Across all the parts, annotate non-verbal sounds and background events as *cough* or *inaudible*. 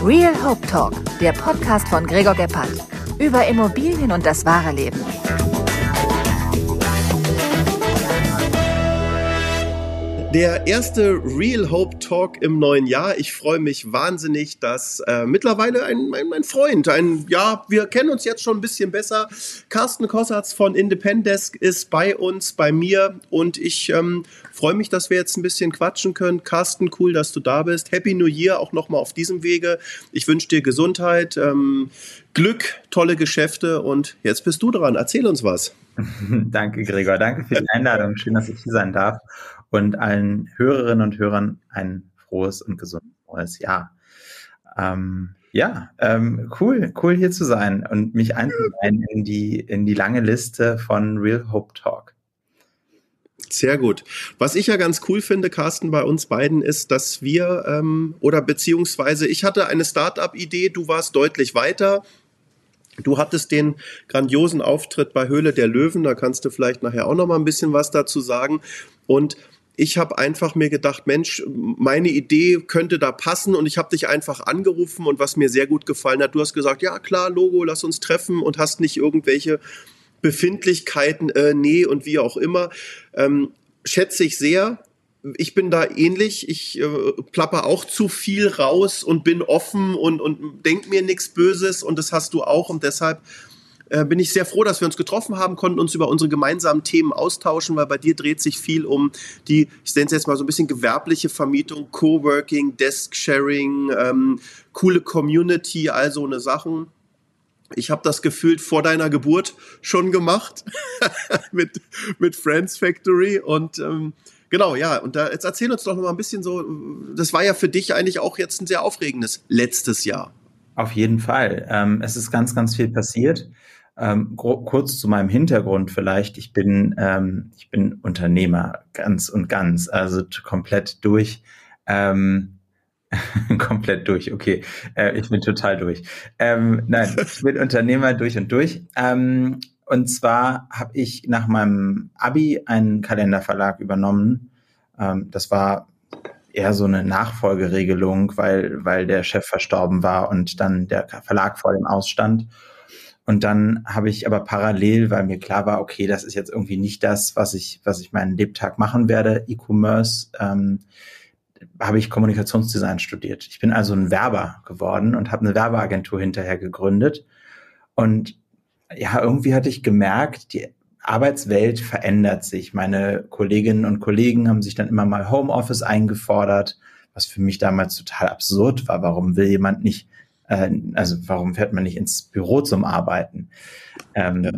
Real Hope Talk, der Podcast von Gregor Gebhardt. Über Immobilien und das wahre Leben. Der erste Real Hope Talk im neuen Jahr. Ich freue mich wahnsinnig, dass äh, mittlerweile ein, mein, mein Freund, ein, ja, wir kennen uns jetzt schon ein bisschen besser. Carsten Kossatz von Independesk ist bei uns, bei mir und ich ähm, freue mich, dass wir jetzt ein bisschen quatschen können. Carsten, cool, dass du da bist. Happy New Year auch nochmal auf diesem Wege. Ich wünsche dir Gesundheit, ähm, Glück, tolle Geschäfte und jetzt bist du dran. Erzähl uns was. *laughs* danke, Gregor. Danke für die Einladung. Schön, dass ich hier sein darf und allen Hörerinnen und Hörern ein frohes und gesundes neues Jahr. Ähm, ja, ähm, cool, cool hier zu sein und mich einzureihen in die, in die lange Liste von Real Hope Talk. Sehr gut. Was ich ja ganz cool finde, Carsten, bei uns beiden ist, dass wir ähm, oder beziehungsweise ich hatte eine Startup-Idee, du warst deutlich weiter. Du hattest den grandiosen Auftritt bei Höhle der Löwen, da kannst du vielleicht nachher auch noch mal ein bisschen was dazu sagen. Und ich habe einfach mir gedacht, Mensch, meine Idee könnte da passen und ich habe dich einfach angerufen und was mir sehr gut gefallen hat, du hast gesagt, ja klar, Logo, lass uns treffen und hast nicht irgendwelche Befindlichkeiten, äh, nee und wie auch immer. Ähm, schätze ich sehr. Ich bin da ähnlich. Ich äh, plapper auch zu viel raus und bin offen und, und denk mir nichts Böses und das hast du auch und deshalb äh, bin ich sehr froh, dass wir uns getroffen haben, konnten uns über unsere gemeinsamen Themen austauschen, weil bei dir dreht sich viel um die, ich nenne es jetzt mal so ein bisschen gewerbliche Vermietung, Coworking, Desk-Sharing, ähm, coole Community, all so eine Sachen. Ich habe das gefühlt vor deiner Geburt schon gemacht *laughs* mit, mit Friends Factory und ähm, genau, ja, und da, jetzt erzähl uns doch noch mal ein bisschen so, das war ja für dich eigentlich auch jetzt ein sehr aufregendes letztes Jahr. Auf jeden Fall. Ähm, es ist ganz, ganz viel passiert. Ähm, kurz zu meinem Hintergrund vielleicht. Ich bin, ähm, ich bin Unternehmer, ganz und ganz, also komplett durch. Ähm, *laughs* komplett durch, okay. Äh, ich bin total durch. Ähm, nein, *laughs* ich bin Unternehmer durch und durch. Ähm, und zwar habe ich nach meinem Abi einen Kalenderverlag übernommen. Ähm, das war eher so eine Nachfolgeregelung, weil, weil der Chef verstorben war und dann der Verlag vor dem Ausstand. Und dann habe ich aber parallel, weil mir klar war, okay, das ist jetzt irgendwie nicht das, was ich, was ich meinen Lebtag machen werde, E-Commerce, ähm, habe ich Kommunikationsdesign studiert. Ich bin also ein Werber geworden und habe eine Werbeagentur hinterher gegründet. Und ja, irgendwie hatte ich gemerkt, die Arbeitswelt verändert sich. Meine Kolleginnen und Kollegen haben sich dann immer mal Homeoffice eingefordert, was für mich damals total absurd war. Warum will jemand nicht äh, also warum fährt man nicht ins Büro zum Arbeiten? Ähm, ja.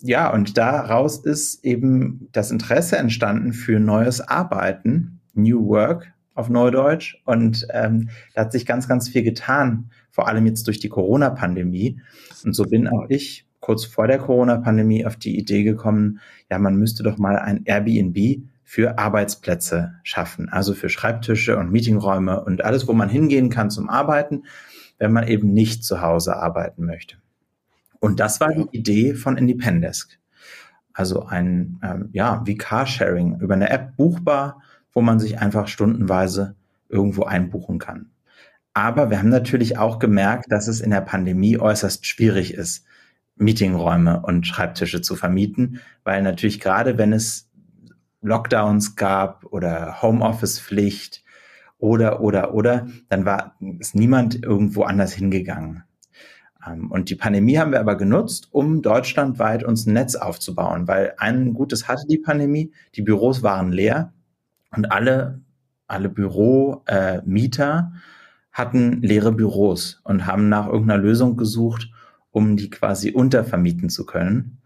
ja, und daraus ist eben das Interesse entstanden für neues Arbeiten, New Work auf Neudeutsch. Und ähm, da hat sich ganz, ganz viel getan, vor allem jetzt durch die Corona-Pandemie. Und so bin auch ich kurz vor der Corona-Pandemie auf die Idee gekommen, ja, man müsste doch mal ein Airbnb für Arbeitsplätze schaffen, also für Schreibtische und Meetingräume und alles, wo man hingehen kann zum Arbeiten wenn man eben nicht zu Hause arbeiten möchte. Und das war die Idee von Independesk. Also ein, ähm, ja, wie Carsharing über eine App buchbar, wo man sich einfach stundenweise irgendwo einbuchen kann. Aber wir haben natürlich auch gemerkt, dass es in der Pandemie äußerst schwierig ist, Meetingräume und Schreibtische zu vermieten, weil natürlich gerade wenn es Lockdowns gab oder Homeoffice-Pflicht oder, oder, oder, dann war, ist niemand irgendwo anders hingegangen. Ähm, und die Pandemie haben wir aber genutzt, um deutschlandweit uns ein Netz aufzubauen, weil ein Gutes hatte die Pandemie, die Büros waren leer und alle, alle Büromieter äh, hatten leere Büros und haben nach irgendeiner Lösung gesucht, um die quasi untervermieten zu können.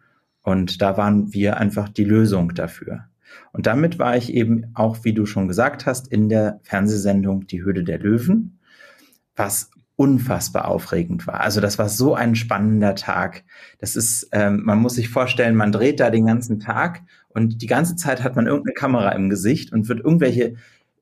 Und da waren wir einfach die Lösung dafür. Und damit war ich eben auch, wie du schon gesagt hast, in der Fernsehsendung Die Höhle der Löwen, was unfassbar aufregend war. Also das war so ein spannender Tag. Das ist, ähm, man muss sich vorstellen, man dreht da den ganzen Tag und die ganze Zeit hat man irgendeine Kamera im Gesicht und wird irgendwelche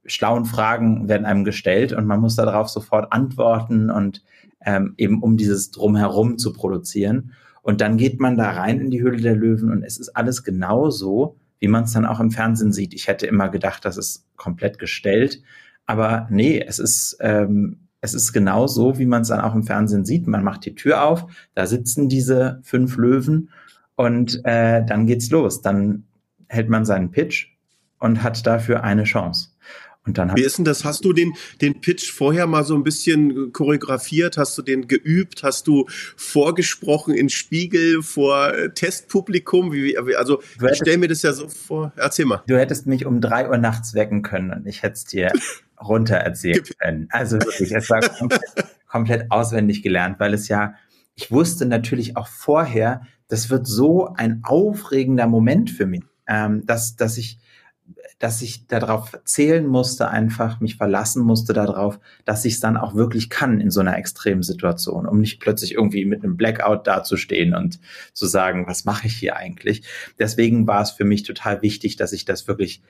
schlauen Fragen werden einem gestellt und man muss darauf sofort antworten und ähm, eben um dieses Drumherum zu produzieren. Und dann geht man da rein in die Höhle der Löwen und es ist alles genau so, wie man es dann auch im Fernsehen sieht. Ich hätte immer gedacht, das ist komplett gestellt. Aber nee, es ist, ähm, es ist genau so, wie man es dann auch im Fernsehen sieht. Man macht die Tür auf, da sitzen diese fünf Löwen und äh, dann geht's los. Dann hält man seinen Pitch und hat dafür eine Chance. Und dann Wie ist denn das? Hast du den, den Pitch vorher mal so ein bisschen choreografiert? Hast du den geübt? Hast du vorgesprochen in Spiegel vor äh, Testpublikum? Wie, also ich stelle mir das ja so vor. Erzähl mal. Du hättest mich um drei Uhr nachts wecken können und ich hätte es dir *laughs* runter erzählen können. Also wirklich, es war *laughs* komplett, komplett auswendig gelernt, weil es ja, ich wusste natürlich auch vorher, das wird so ein aufregender Moment für mich, ähm, dass, dass ich dass ich darauf zählen musste, einfach mich verlassen musste darauf, dass ich es dann auch wirklich kann in so einer extremen Situation, um nicht plötzlich irgendwie mit einem Blackout dazustehen und zu sagen, was mache ich hier eigentlich? Deswegen war es für mich total wichtig, dass ich das wirklich,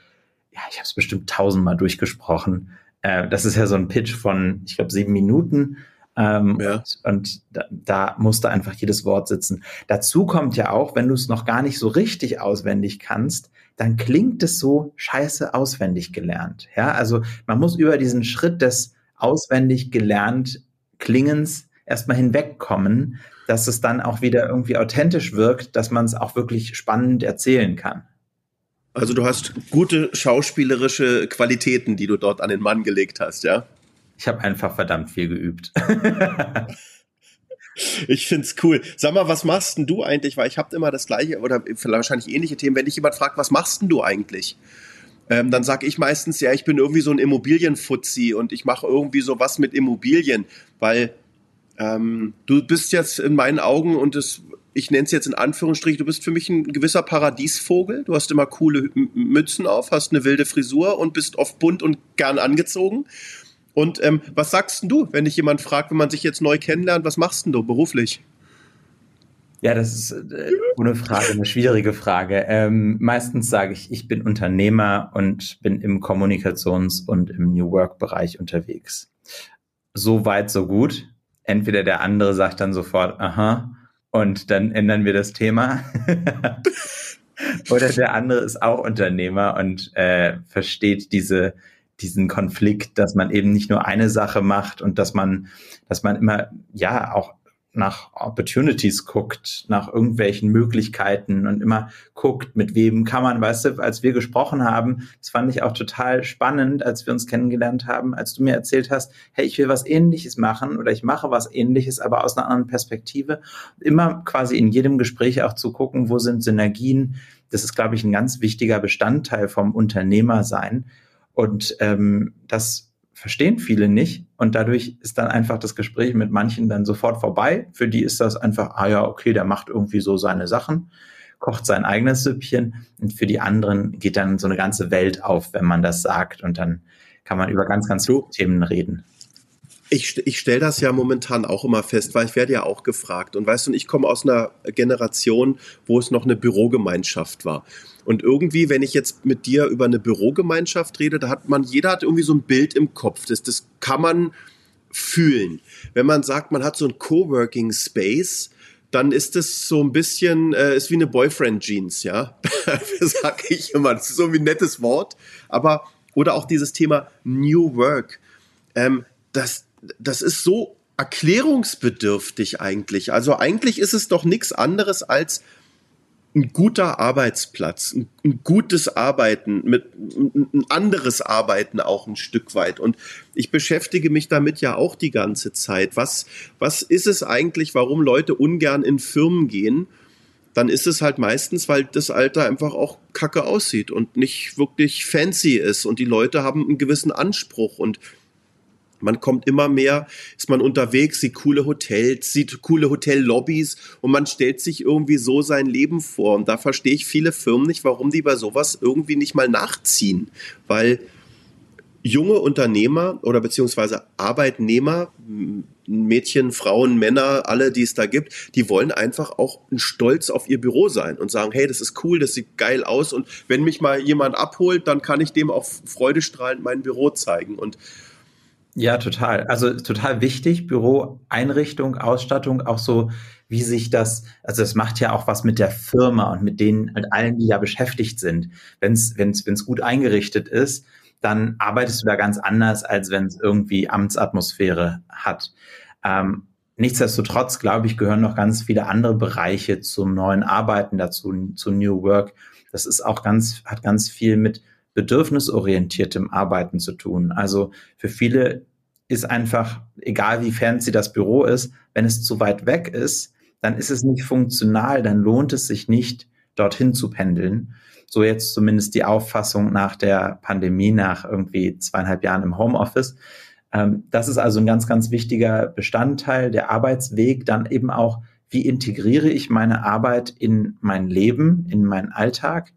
ja, ich habe es bestimmt tausendmal durchgesprochen. Äh, das ist ja so ein Pitch von, ich glaube, sieben Minuten. Ähm, ja. Und, da, da musste einfach jedes Wort sitzen. Dazu kommt ja auch, wenn du es noch gar nicht so richtig auswendig kannst, dann klingt es so scheiße auswendig gelernt. Ja, also man muss über diesen Schritt des auswendig gelernt Klingens erstmal hinwegkommen, dass es dann auch wieder irgendwie authentisch wirkt, dass man es auch wirklich spannend erzählen kann. Also du hast gute schauspielerische Qualitäten, die du dort an den Mann gelegt hast, ja? Ich habe einfach verdammt viel geübt. *laughs* Ich find's cool. Sag mal, was machst denn du eigentlich? Weil ich habe immer das gleiche oder wahrscheinlich ähnliche Themen. Wenn dich jemand fragt, was machst denn du eigentlich? Ähm, dann sage ich meistens, ja, ich bin irgendwie so ein Immobilienfuzzi und ich mache irgendwie so was mit Immobilien, weil ähm, du bist jetzt in meinen Augen und das, ich nenne es jetzt in Anführungsstrichen, du bist für mich ein gewisser Paradiesvogel. Du hast immer coole Mützen auf, hast eine wilde Frisur und bist oft bunt und gern angezogen. Und ähm, was sagst du, wenn dich jemand fragt, wenn man sich jetzt neu kennenlernt, was machst du beruflich? Ja, das ist äh, ohne Frage eine schwierige Frage. Ähm, meistens sage ich, ich bin Unternehmer und bin im Kommunikations- und im New Work-Bereich unterwegs. So weit, so gut. Entweder der andere sagt dann sofort, aha, und dann ändern wir das Thema. *laughs* Oder der andere ist auch Unternehmer und äh, versteht diese diesen Konflikt, dass man eben nicht nur eine Sache macht und dass man, dass man immer, ja, auch nach Opportunities guckt, nach irgendwelchen Möglichkeiten und immer guckt, mit wem kann man, weißt du, als wir gesprochen haben, das fand ich auch total spannend, als wir uns kennengelernt haben, als du mir erzählt hast, hey, ich will was ähnliches machen oder ich mache was ähnliches, aber aus einer anderen Perspektive. Immer quasi in jedem Gespräch auch zu gucken, wo sind Synergien. Das ist, glaube ich, ein ganz wichtiger Bestandteil vom Unternehmersein und ähm, das verstehen viele nicht. Und dadurch ist dann einfach das Gespräch mit manchen dann sofort vorbei. Für die ist das einfach, ah ja, okay, der macht irgendwie so seine Sachen, kocht sein eigenes Süppchen. Und für die anderen geht dann so eine ganze Welt auf, wenn man das sagt. Und dann kann man über ganz, ganz viele Themen reden. Ich, ich stelle das ja momentan auch immer fest, weil ich werde ja auch gefragt. Und weißt du, ich komme aus einer Generation, wo es noch eine Bürogemeinschaft war. Und irgendwie, wenn ich jetzt mit dir über eine Bürogemeinschaft rede, da hat man, jeder hat irgendwie so ein Bild im Kopf. Das, das kann man fühlen. Wenn man sagt, man hat so ein Coworking Space, dann ist es so ein bisschen, äh, ist wie eine Boyfriend-Jeans, ja. *laughs* sage ich immer. Das ist so ein nettes Wort. Aber, oder auch dieses Thema New Work. Ähm, das, das ist so erklärungsbedürftig eigentlich. Also eigentlich ist es doch nichts anderes als ein guter Arbeitsplatz, ein, ein, gutes Arbeiten, mit ein anderes Arbeiten auch ein Stück weit. Und ich beschäftige mich damit ja auch die ganze Zeit. Was, was ist es eigentlich, warum Leute ungern in Firmen gehen? Dann ist es halt meistens, weil das Alter einfach auch kacke aussieht und nicht wirklich fancy ist und die Leute haben einen gewissen Anspruch und man kommt immer mehr, ist man unterwegs, sieht coole Hotels, sieht coole Hotellobbys und man stellt sich irgendwie so sein Leben vor. Und da verstehe ich viele Firmen nicht, warum die bei sowas irgendwie nicht mal nachziehen. Weil junge Unternehmer oder beziehungsweise Arbeitnehmer, Mädchen, Frauen, Männer, alle, die es da gibt, die wollen einfach auch Stolz auf ihr Büro sein und sagen, hey, das ist cool, das sieht geil aus und wenn mich mal jemand abholt, dann kann ich dem auch freudestrahlend mein Büro zeigen und ja, total. Also total wichtig, Büroeinrichtung, Ausstattung, auch so, wie sich das, also das macht ja auch was mit der Firma und mit denen, mit allen, die ja beschäftigt sind. Wenn es wenn's, wenn's gut eingerichtet ist, dann arbeitest du da ganz anders, als wenn es irgendwie Amtsatmosphäre hat. Ähm, nichtsdestotrotz, glaube ich, gehören noch ganz viele andere Bereiche zum neuen Arbeiten dazu, zu New Work. Das ist auch ganz, hat ganz viel mit bedürfnisorientiertem Arbeiten zu tun. Also für viele ist einfach, egal wie fancy das Büro ist, wenn es zu weit weg ist, dann ist es nicht funktional, dann lohnt es sich nicht, dorthin zu pendeln. So jetzt zumindest die Auffassung nach der Pandemie, nach irgendwie zweieinhalb Jahren im Homeoffice. Ähm, das ist also ein ganz, ganz wichtiger Bestandteil. Der Arbeitsweg dann eben auch, wie integriere ich meine Arbeit in mein Leben, in meinen Alltag?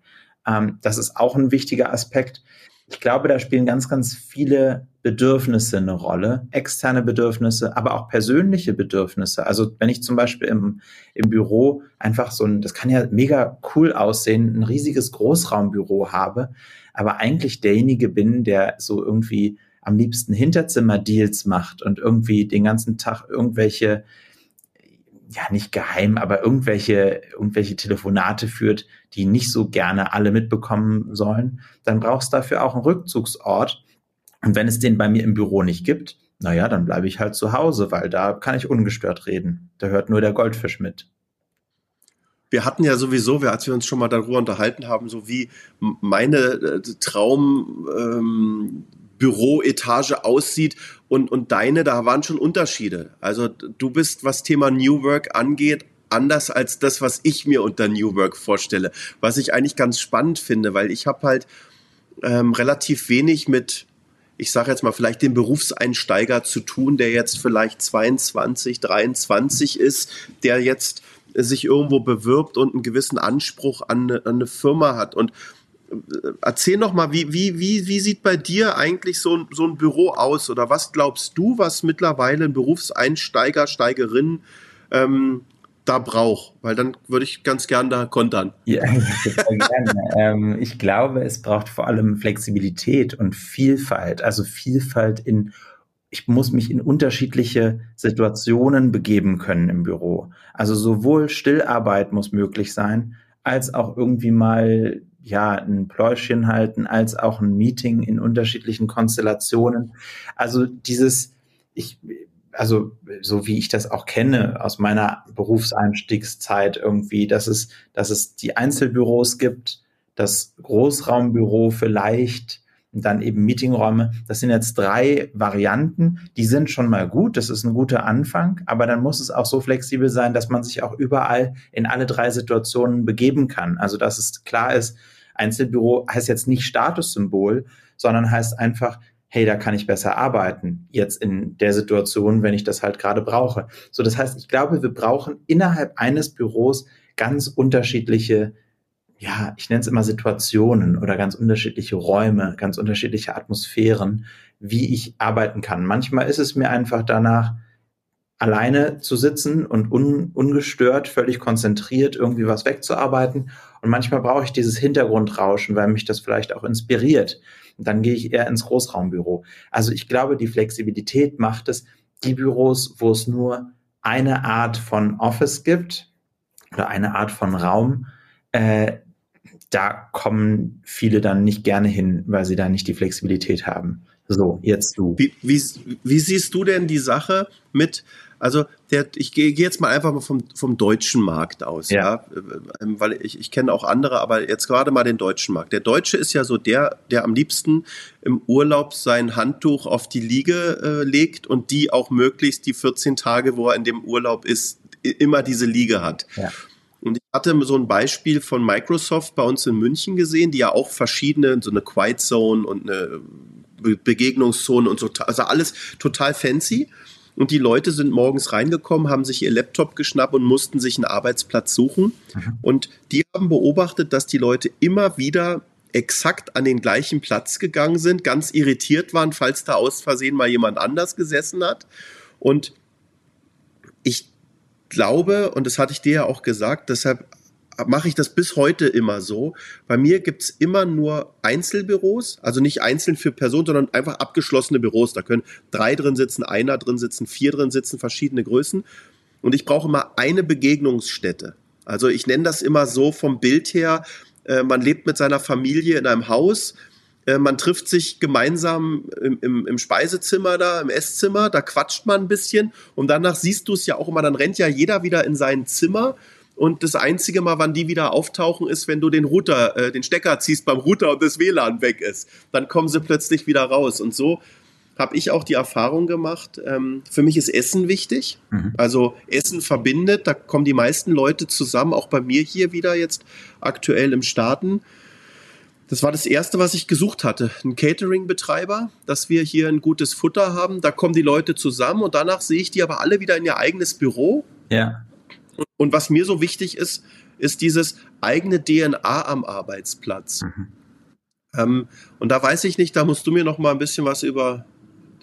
Ähm, das ist auch ein wichtiger Aspekt. Ich glaube, da spielen ganz, ganz viele Bedürfnisse eine Rolle, externe Bedürfnisse, aber auch persönliche Bedürfnisse. Also wenn ich zum Beispiel im, im Büro einfach so ein, das kann ja mega cool aussehen, ein riesiges Großraumbüro habe, aber eigentlich derjenige bin, der so irgendwie am liebsten Hinterzimmer-Deals macht und irgendwie den ganzen Tag irgendwelche ja nicht geheim, aber irgendwelche, irgendwelche Telefonate führt, die nicht so gerne alle mitbekommen sollen, dann brauchst du dafür auch einen Rückzugsort. Und wenn es den bei mir im Büro nicht gibt, naja, dann bleibe ich halt zu Hause, weil da kann ich ungestört reden. Da hört nur der Goldfisch mit. Wir hatten ja sowieso, als wir uns schon mal darüber unterhalten haben, so wie meine äh, Traum, ähm, Büroetage aussieht und, und deine, da waren schon Unterschiede. Also du bist, was Thema New Work angeht, anders als das, was ich mir unter New Work vorstelle. Was ich eigentlich ganz spannend finde, weil ich habe halt ähm, relativ wenig mit, ich sage jetzt mal, vielleicht dem Berufseinsteiger zu tun, der jetzt vielleicht 22, 23 ist, der jetzt sich irgendwo bewirbt und einen gewissen Anspruch an eine, an eine Firma hat. Und erzähl noch mal, wie, wie, wie, wie sieht bei dir eigentlich so ein, so ein Büro aus? Oder was glaubst du, was mittlerweile ein Berufseinsteiger, Steigerin ähm, da braucht? Weil dann würde ich ganz gern da kontern. Ja, *laughs* ähm, ich glaube, es braucht vor allem Flexibilität und Vielfalt. Also Vielfalt in ich muss mich in unterschiedliche Situationen begeben können im Büro. Also sowohl Stillarbeit muss möglich sein, als auch irgendwie mal ja, ein Pläuschen halten, als auch ein Meeting in unterschiedlichen Konstellationen. Also dieses, ich, also so wie ich das auch kenne aus meiner Berufseinstiegszeit irgendwie, dass es, dass es die Einzelbüros gibt, das Großraumbüro vielleicht, und dann eben Meetingräume. Das sind jetzt drei Varianten, die sind schon mal gut, das ist ein guter Anfang, aber dann muss es auch so flexibel sein, dass man sich auch überall in alle drei Situationen begeben kann. Also dass es klar ist, Einzelbüro heißt jetzt nicht Statussymbol, sondern heißt einfach, hey, da kann ich besser arbeiten, jetzt in der Situation, wenn ich das halt gerade brauche. So, das heißt, ich glaube, wir brauchen innerhalb eines Büros ganz unterschiedliche ja, ich nenne es immer Situationen oder ganz unterschiedliche Räume, ganz unterschiedliche Atmosphären, wie ich arbeiten kann. Manchmal ist es mir einfach danach, alleine zu sitzen und un, ungestört, völlig konzentriert irgendwie was wegzuarbeiten. Und manchmal brauche ich dieses Hintergrundrauschen, weil mich das vielleicht auch inspiriert. Und dann gehe ich eher ins Großraumbüro. Also ich glaube, die Flexibilität macht es, die Büros, wo es nur eine Art von Office gibt oder eine Art von Raum, äh, da kommen viele dann nicht gerne hin, weil sie da nicht die Flexibilität haben. So, jetzt du. Wie, wie, wie siehst du denn die Sache mit, also der, ich gehe geh jetzt mal einfach mal vom, vom deutschen Markt aus, ja, ja? Ähm, weil ich, ich kenne auch andere, aber jetzt gerade mal den deutschen Markt. Der Deutsche ist ja so der, der am liebsten im Urlaub sein Handtuch auf die Liege äh, legt und die auch möglichst die 14 Tage, wo er in dem Urlaub ist, immer diese Liege hat. Ja. Und ich hatte so ein Beispiel von Microsoft bei uns in München gesehen, die ja auch verschiedene, so eine Quiet Zone und eine Begegnungszone und so, also alles total fancy. Und die Leute sind morgens reingekommen, haben sich ihr Laptop geschnappt und mussten sich einen Arbeitsplatz suchen. Mhm. Und die haben beobachtet, dass die Leute immer wieder exakt an den gleichen Platz gegangen sind, ganz irritiert waren, falls da aus Versehen mal jemand anders gesessen hat. Und ich glaube, und das hatte ich dir ja auch gesagt, deshalb mache ich das bis heute immer so. Bei mir gibt's immer nur Einzelbüros, also nicht einzeln für Personen, sondern einfach abgeschlossene Büros. Da können drei drin sitzen, einer drin sitzen, vier drin sitzen, verschiedene Größen. Und ich brauche immer eine Begegnungsstätte. Also ich nenne das immer so vom Bild her, äh, man lebt mit seiner Familie in einem Haus man trifft sich gemeinsam im, im, im, Speisezimmer da, im Esszimmer, da quatscht man ein bisschen und danach siehst du es ja auch immer, dann rennt ja jeder wieder in sein Zimmer und das einzige Mal, wann die wieder auftauchen, ist, wenn du den Router, äh, den Stecker ziehst beim Router und das WLAN weg ist. Dann kommen sie plötzlich wieder raus. Und so habe ich auch die Erfahrung gemacht. Ähm, für mich ist Essen wichtig. Mhm. Also Essen verbindet. Da kommen die meisten Leute zusammen. Auch bei mir hier wieder jetzt aktuell im Staaten. Das war das erste, was ich gesucht hatte. Ein Catering-Betreiber, dass wir hier ein gutes Futter haben. Da kommen die Leute zusammen und danach sehe ich die aber alle wieder in ihr eigenes Büro. Ja. Und was mir so wichtig ist, ist dieses eigene DNA am Arbeitsplatz. Mhm. Ähm, und da weiß ich nicht, da musst du mir noch mal ein bisschen was über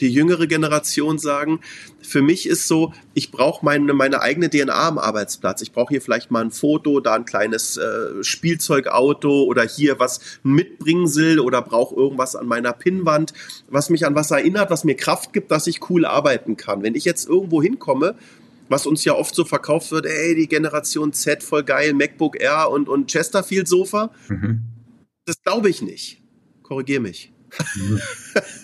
die jüngere Generation sagen. Für mich ist so, ich brauche meine, meine eigene DNA am Arbeitsplatz. Ich brauche hier vielleicht mal ein Foto, da ein kleines äh, Spielzeugauto oder hier was mitbringen will oder brauche irgendwas an meiner Pinnwand, was mich an was erinnert, was mir Kraft gibt, dass ich cool arbeiten kann. Wenn ich jetzt irgendwo hinkomme was uns ja oft so verkauft wird, ey, die Generation Z voll geil, MacBook Air und, und Chesterfield Sofa. Mhm. Das glaube ich nicht. Korrigier mich. *laughs*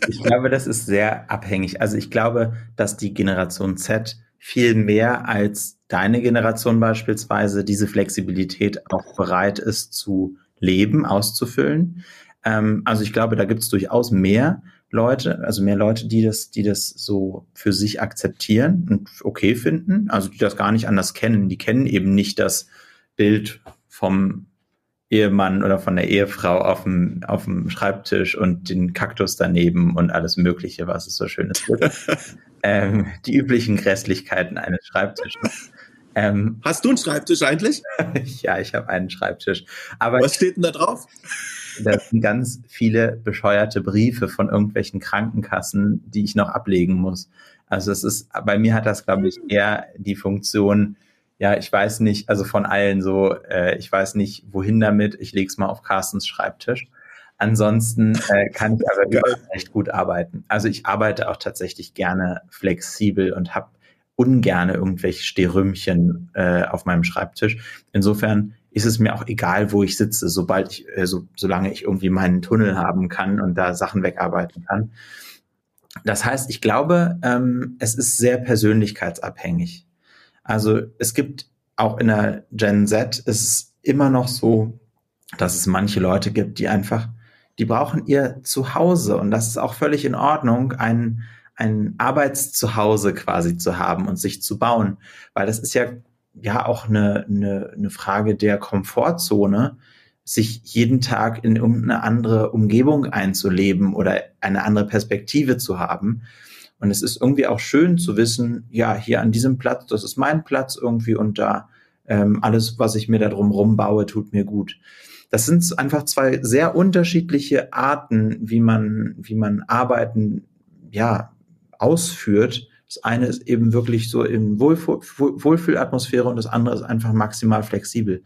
Ich glaube, das ist sehr abhängig. Also ich glaube, dass die Generation Z viel mehr als deine Generation beispielsweise diese Flexibilität auch bereit ist zu leben, auszufüllen. Ähm, also ich glaube, da gibt es durchaus mehr. Leute, also mehr Leute, die das, die das so für sich akzeptieren und okay finden, also die das gar nicht anders kennen. Die kennen eben nicht das Bild vom Ehemann oder von der Ehefrau auf dem, auf dem Schreibtisch und den Kaktus daneben und alles Mögliche, was es so schönes gibt. *laughs* ähm, die üblichen Grässlichkeiten eines Schreibtisches. Ähm, Hast du einen Schreibtisch eigentlich? *laughs* ja, ich habe einen Schreibtisch. Aber was steht denn da drauf? Das sind ganz viele bescheuerte Briefe von irgendwelchen Krankenkassen, die ich noch ablegen muss. Also es ist, bei mir hat das, glaube ich, eher die Funktion, ja, ich weiß nicht, also von allen so, äh, ich weiß nicht, wohin damit, ich lege es mal auf Carstens Schreibtisch. Ansonsten äh, kann ich aber recht gut arbeiten. Also ich arbeite auch tatsächlich gerne flexibel und habe ungern irgendwelche Sterümchen äh, auf meinem Schreibtisch. Insofern ist es mir auch egal, wo ich sitze, sobald ich, äh, so, solange ich irgendwie meinen Tunnel haben kann und da Sachen wegarbeiten kann. Das heißt, ich glaube, ähm, es ist sehr persönlichkeitsabhängig. Also es gibt auch in der Gen Z ist es immer noch so, dass es manche Leute gibt, die einfach, die brauchen ihr Zuhause und das ist auch völlig in Ordnung, ein, ein Arbeitszuhause quasi zu haben und sich zu bauen, weil das ist ja ja auch eine, eine, eine Frage der Komfortzone, sich jeden Tag in irgendeine andere Umgebung einzuleben oder eine andere Perspektive zu haben. Und es ist irgendwie auch schön zu wissen, ja, hier an diesem Platz, das ist mein Platz irgendwie und da ähm, alles, was ich mir da drum baue, tut mir gut. Das sind einfach zwei sehr unterschiedliche Arten, wie man, wie man Arbeiten, ja, ausführt. Das eine ist eben wirklich so in Wohlfühl Wohlfühlatmosphäre und das andere ist einfach maximal flexibel.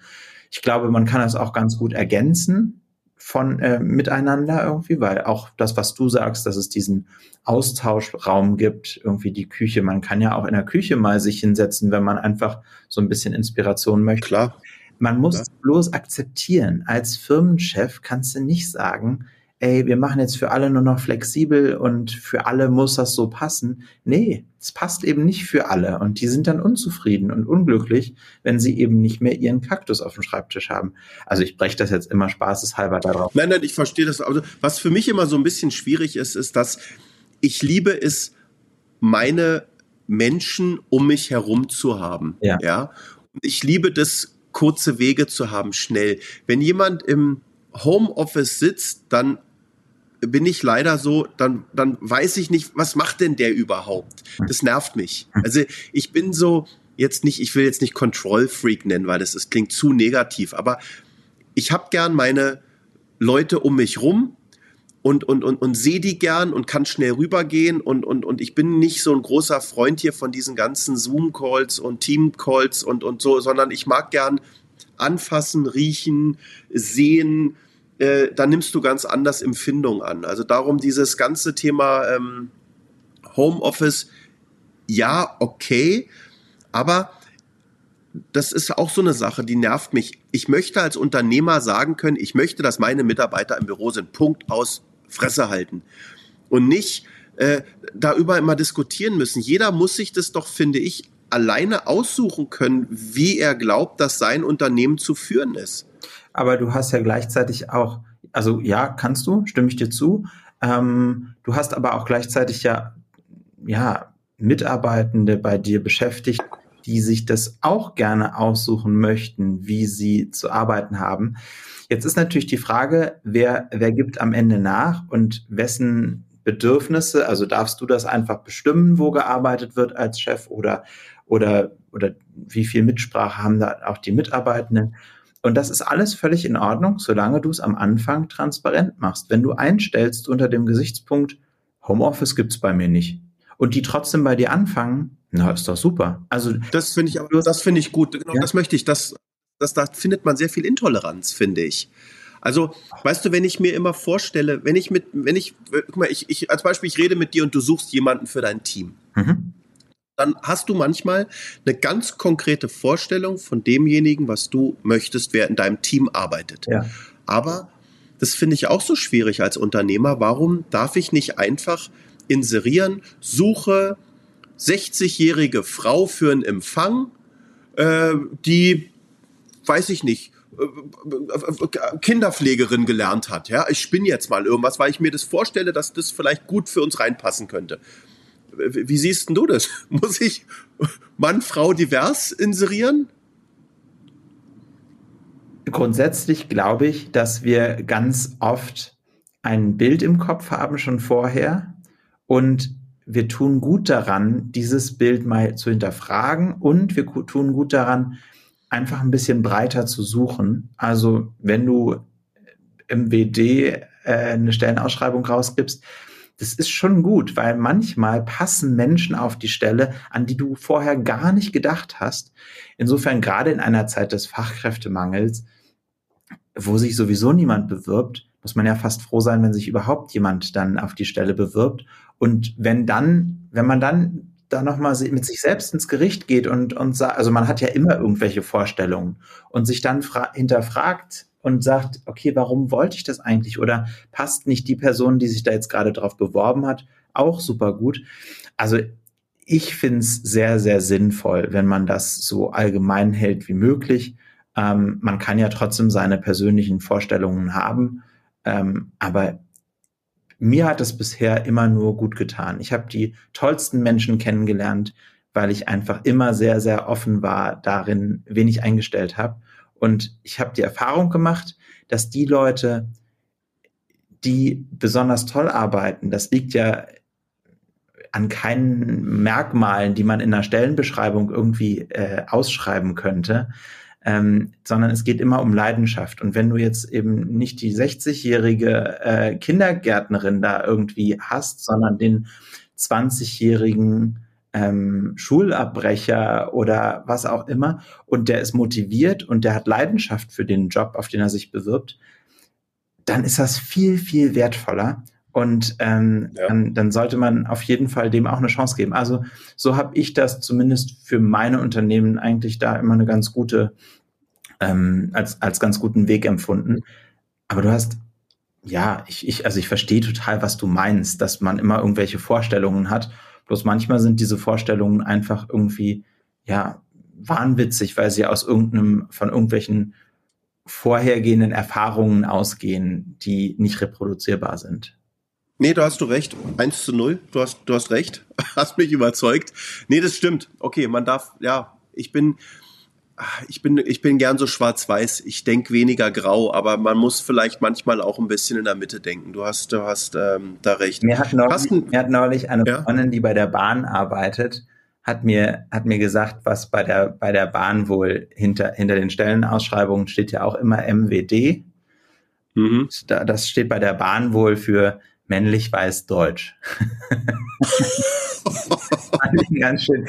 Ich glaube, man kann das auch ganz gut ergänzen von äh, miteinander irgendwie, weil auch das, was du sagst, dass es diesen Austauschraum gibt, irgendwie die Küche. Man kann ja auch in der Küche mal sich hinsetzen, wenn man einfach so ein bisschen Inspiration möchte. Klar. Man muss Klar. bloß akzeptieren. Als Firmenchef kannst du nicht sagen, ey, wir machen jetzt für alle nur noch flexibel und für alle muss das so passen. Nee, es passt eben nicht für alle und die sind dann unzufrieden und unglücklich, wenn sie eben nicht mehr ihren Kaktus auf dem Schreibtisch haben. Also ich breche das jetzt immer spaßeshalber darauf. Nein, nein, ich verstehe das. Also was für mich immer so ein bisschen schwierig ist, ist, dass ich liebe es, meine Menschen um mich herum zu haben. Ja. ja? Und ich liebe das, kurze Wege zu haben, schnell. Wenn jemand im Homeoffice sitzt, dann bin ich leider so, dann, dann weiß ich nicht, was macht denn der überhaupt? Das nervt mich. Also ich bin so, jetzt nicht, ich will jetzt nicht Control Freak nennen, weil das, das klingt zu negativ, aber ich habe gern meine Leute um mich rum und, und, und, und sehe die gern und kann schnell rübergehen und, und, und ich bin nicht so ein großer Freund hier von diesen ganzen Zoom-Calls und Team-Calls und, und so, sondern ich mag gern anfassen, riechen, sehen, äh, da nimmst du ganz anders Empfindung an. Also darum dieses ganze Thema ähm, Homeoffice, ja, okay, aber das ist auch so eine Sache, die nervt mich. Ich möchte als Unternehmer sagen können, ich möchte, dass meine Mitarbeiter im Büro sind. Punkt aus Fresse halten. Und nicht äh, da überall immer diskutieren müssen. Jeder muss sich das doch, finde ich, alleine aussuchen können, wie er glaubt, dass sein Unternehmen zu führen ist. Aber du hast ja gleichzeitig auch, also ja, kannst du, stimme ich dir zu. Ähm, du hast aber auch gleichzeitig ja, ja, Mitarbeitende bei dir beschäftigt, die sich das auch gerne aussuchen möchten, wie sie zu arbeiten haben. Jetzt ist natürlich die Frage, wer, wer gibt am Ende nach und wessen Bedürfnisse, also darfst du das einfach bestimmen, wo gearbeitet wird als Chef oder, oder, oder wie viel Mitsprache haben da auch die Mitarbeitenden? Und das ist alles völlig in Ordnung, solange du es am Anfang transparent machst. Wenn du einstellst unter dem Gesichtspunkt, Homeoffice gibt's bei mir nicht, und die trotzdem bei dir anfangen, na, ist doch super. Also das finde ich, das finde ich gut. Genau, ja? das möchte ich. Das, das, da findet man sehr viel Intoleranz, finde ich. Also, weißt du, wenn ich mir immer vorstelle, wenn ich mit, wenn ich, guck mal, ich, ich als Beispiel, ich rede mit dir und du suchst jemanden für dein Team. Mhm. Dann hast du manchmal eine ganz konkrete Vorstellung von demjenigen, was du möchtest, wer in deinem Team arbeitet. Ja. Aber das finde ich auch so schwierig als Unternehmer. Warum darf ich nicht einfach inserieren, suche 60-jährige Frau für einen Empfang, äh, die, weiß ich nicht, äh, Kinderpflegerin gelernt hat. Ja, ich spinne jetzt mal irgendwas, weil ich mir das vorstelle, dass das vielleicht gut für uns reinpassen könnte. Wie siehst denn du das? *laughs* Muss ich Mann, Frau divers inserieren? Grundsätzlich glaube ich, dass wir ganz oft ein Bild im Kopf haben schon vorher und wir tun gut daran, dieses Bild mal zu hinterfragen und wir tun gut daran, einfach ein bisschen breiter zu suchen. Also wenn du im WD äh, eine Stellenausschreibung rausgibst, das ist schon gut, weil manchmal passen Menschen auf die Stelle, an die du vorher gar nicht gedacht hast. Insofern gerade in einer Zeit des Fachkräftemangels, wo sich sowieso niemand bewirbt, muss man ja fast froh sein, wenn sich überhaupt jemand dann auf die Stelle bewirbt. Und wenn dann, wenn man dann da nochmal mit sich selbst ins Gericht geht und, und sagt, also man hat ja immer irgendwelche Vorstellungen und sich dann hinterfragt und sagt, okay, warum wollte ich das eigentlich? Oder passt nicht die Person, die sich da jetzt gerade drauf beworben hat, auch super gut? Also ich finde es sehr, sehr sinnvoll, wenn man das so allgemein hält wie möglich. Ähm, man kann ja trotzdem seine persönlichen Vorstellungen haben, ähm, aber mir hat es bisher immer nur gut getan. Ich habe die tollsten Menschen kennengelernt, weil ich einfach immer sehr, sehr offen war darin, wen ich eingestellt habe. Und ich habe die Erfahrung gemacht, dass die Leute, die besonders toll arbeiten, das liegt ja an keinen Merkmalen, die man in einer Stellenbeschreibung irgendwie äh, ausschreiben könnte, ähm, sondern es geht immer um Leidenschaft. Und wenn du jetzt eben nicht die 60-jährige äh, Kindergärtnerin da irgendwie hast, sondern den 20-jährigen ähm, Schulabbrecher oder was auch immer und der ist motiviert und der hat Leidenschaft für den Job, auf den er sich bewirbt, dann ist das viel, viel wertvoller. Und ähm, ja. dann, dann sollte man auf jeden Fall dem auch eine Chance geben. Also so habe ich das zumindest für meine Unternehmen eigentlich da immer eine ganz gute ähm, als, als ganz guten Weg empfunden. Aber du hast, ja, ich, ich, also ich verstehe total, was du meinst, dass man immer irgendwelche Vorstellungen hat. Bloß manchmal sind diese Vorstellungen einfach irgendwie, ja, wahnwitzig, weil sie aus irgendeinem, von irgendwelchen vorhergehenden Erfahrungen ausgehen, die nicht reproduzierbar sind. Nee, da hast du recht. Eins zu null. Du hast, du hast recht. *laughs* Hast mich überzeugt. Nee, das stimmt. Okay, man darf, ja, ich bin, ich bin, ich bin gern so schwarz-weiß. Ich denke weniger grau, aber man muss vielleicht manchmal auch ein bisschen in der Mitte denken. Du hast, du hast ähm, da recht. Mir hat neulich, mir hat neulich eine ja? Freundin, die bei der Bahn arbeitet, hat mir, hat mir gesagt, was bei der, bei der Bahn wohl hinter, hinter den Stellenausschreibungen steht ja auch immer MWD. Mhm. Das steht bei der Bahn wohl für männlich weiß Deutsch. *laughs* eine ganz schön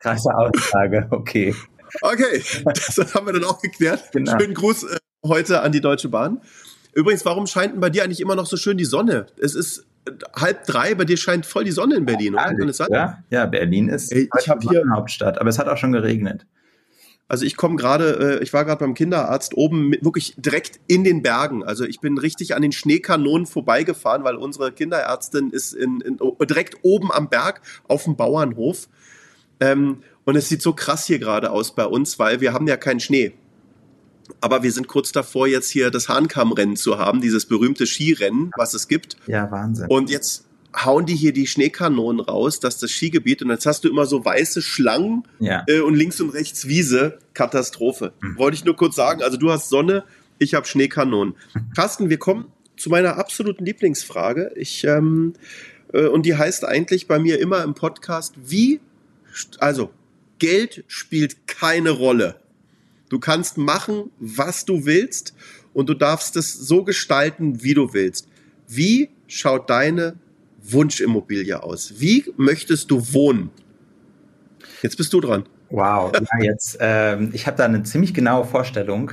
krasse Aussage, okay. Okay, das haben wir dann auch geklärt. Genau. Schönen Gruß äh, heute an die Deutsche Bahn. Übrigens, warum scheint denn bei dir eigentlich immer noch so schön die Sonne? Es ist äh, halb drei, bei dir scheint voll die Sonne in Berlin, oder? Kann sein? Ja, ja, Berlin ist Ey, ich habe hier Hauptstadt, aber es hat auch schon geregnet. Also ich komme gerade, äh, ich war gerade beim Kinderarzt oben mit, wirklich direkt in den Bergen. Also ich bin richtig an den Schneekanonen vorbeigefahren, weil unsere Kinderärztin ist in, in, direkt oben am Berg auf dem Bauernhof. Ähm, und es sieht so krass hier gerade aus bei uns, weil wir haben ja keinen Schnee. Aber wir sind kurz davor, jetzt hier das Hahnkammrennen zu haben, dieses berühmte Skirennen, was es gibt. Ja, Wahnsinn. Und jetzt hauen die hier die Schneekanonen raus, dass das Skigebiet und jetzt hast du immer so weiße Schlangen ja. äh, und links und rechts Wiese. Katastrophe. Mhm. Wollte ich nur kurz sagen. Also du hast Sonne, ich habe Schneekanonen. *laughs* Carsten, wir kommen zu meiner absoluten Lieblingsfrage. Ich ähm, äh, und die heißt eigentlich bei mir immer im Podcast: Wie, also Geld spielt keine Rolle. Du kannst machen, was du willst und du darfst es so gestalten, wie du willst. Wie schaut deine Wunschimmobilie aus? Wie möchtest du wohnen? Jetzt bist du dran. Wow, *laughs* ja, jetzt, ähm, ich habe da eine ziemlich genaue Vorstellung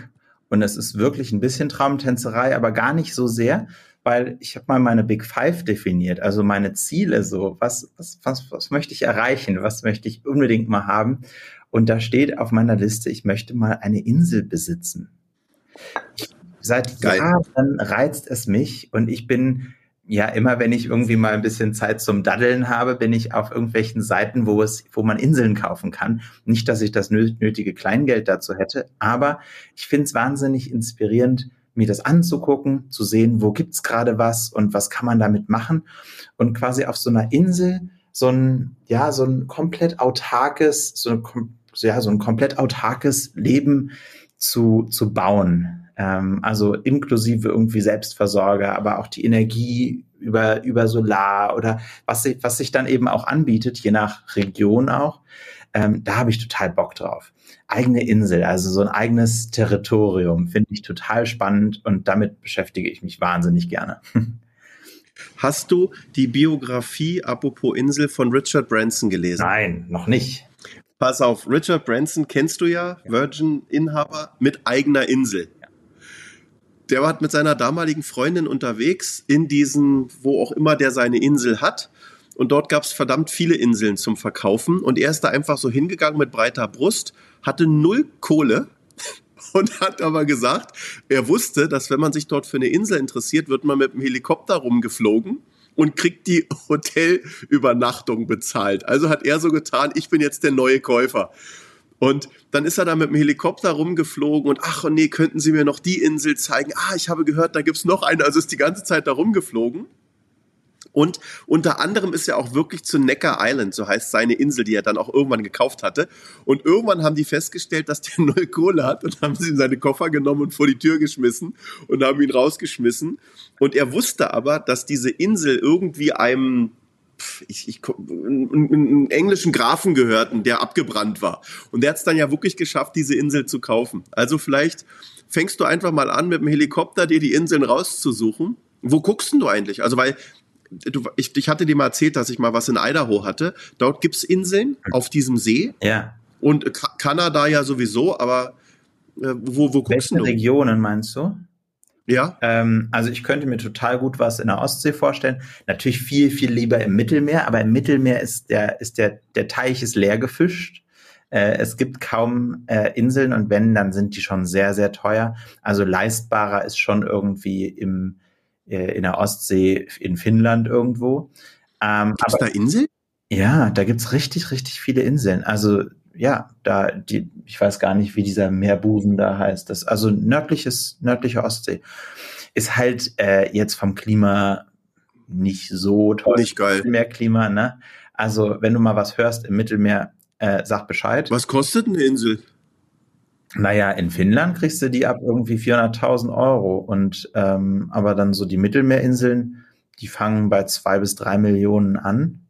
und es ist wirklich ein bisschen Traumtänzerei, aber gar nicht so sehr, weil ich habe mal meine Big Five definiert, also meine Ziele so, was, was, was, was möchte ich erreichen, was möchte ich unbedingt mal haben und da steht auf meiner Liste, ich möchte mal eine Insel besitzen. Ich, seit Geil. Jahren reizt es mich und ich bin ja, immer wenn ich irgendwie mal ein bisschen Zeit zum Daddeln habe, bin ich auf irgendwelchen Seiten, wo es, wo man Inseln kaufen kann. Nicht, dass ich das nötige Kleingeld dazu hätte, aber ich finde es wahnsinnig inspirierend, mir das anzugucken, zu sehen, wo gibt's gerade was und was kann man damit machen und quasi auf so einer Insel so ein, ja, so ein komplett autarkes, so ein, ja, so ein komplett autarkes Leben zu, zu bauen ähm, also inklusive irgendwie Selbstversorger, aber auch die Energie über, über Solar oder was sich, was sich dann eben auch anbietet, je nach Region auch. Ähm, da habe ich total Bock drauf. Eigene Insel, also so ein eigenes Territorium, finde ich total spannend und damit beschäftige ich mich wahnsinnig gerne. *laughs* Hast du die Biografie apropos Insel von Richard Branson gelesen? Nein, noch nicht. Pass auf, Richard Branson kennst du ja, Virgin-Inhaber mit eigener Insel der war mit seiner damaligen Freundin unterwegs in diesen, wo auch immer der seine Insel hat. Und dort gab es verdammt viele Inseln zum Verkaufen. Und er ist da einfach so hingegangen mit breiter Brust, hatte null Kohle *laughs* und hat aber gesagt, er wusste, dass wenn man sich dort für eine Insel interessiert, wird man mit dem Helikopter rumgeflogen und kriegt die Hotelübernachtung bezahlt. Also hat er so getan, ich bin jetzt der neue Käufer. Und dann ist er da mit dem Helikopter rumgeflogen und ach nee, könnten Sie mir noch die Insel zeigen? Ah, ich habe gehört, da gibt es noch eine. Also ist die ganze Zeit da rumgeflogen. Und unter anderem ist er auch wirklich zu Necker Island, so heißt seine Insel, die er dann auch irgendwann gekauft hatte. Und irgendwann haben die festgestellt, dass der *laughs* null Kohle hat und haben sie in seine Koffer genommen und vor die Tür geschmissen und haben ihn rausgeschmissen. Und er wusste aber, dass diese Insel irgendwie einem ich, ich, einen englischen Grafen gehörten, der abgebrannt war. Und der hat es dann ja wirklich geschafft, diese Insel zu kaufen. Also vielleicht fängst du einfach mal an, mit dem Helikopter dir die Inseln rauszusuchen. Wo guckst du eigentlich? Also, weil du, ich, ich hatte dir mal erzählt, dass ich mal was in Idaho hatte. Dort gibt es Inseln auf diesem See. Ja. Und Kanada ja sowieso, aber äh, wo, wo guckst Welche du? Regionen meinst du? Ja. Ähm, also ich könnte mir total gut was in der Ostsee vorstellen. Natürlich viel, viel lieber im Mittelmeer, aber im Mittelmeer ist der, ist der, der Teich ist leer gefischt. Äh, es gibt kaum äh, Inseln und wenn, dann sind die schon sehr, sehr teuer. Also leistbarer ist schon irgendwie im, äh, in der Ostsee in Finnland irgendwo. Ähm, Gibt es da Inseln? Ja, da gibt's richtig, richtig viele Inseln. Also ja, da die, ich weiß gar nicht, wie dieser Meerbusen da heißt. Das also nördliches nördliche Ostsee ist halt äh, jetzt vom Klima nicht so toll. Nicht geil. Mittelmeerklima, ne? Also wenn du mal was hörst im Mittelmeer, äh, sag Bescheid. Was kostet eine Insel? Naja, in Finnland kriegst du die ab irgendwie 400.000 Euro und ähm, aber dann so die Mittelmeerinseln, die fangen bei zwei bis drei Millionen an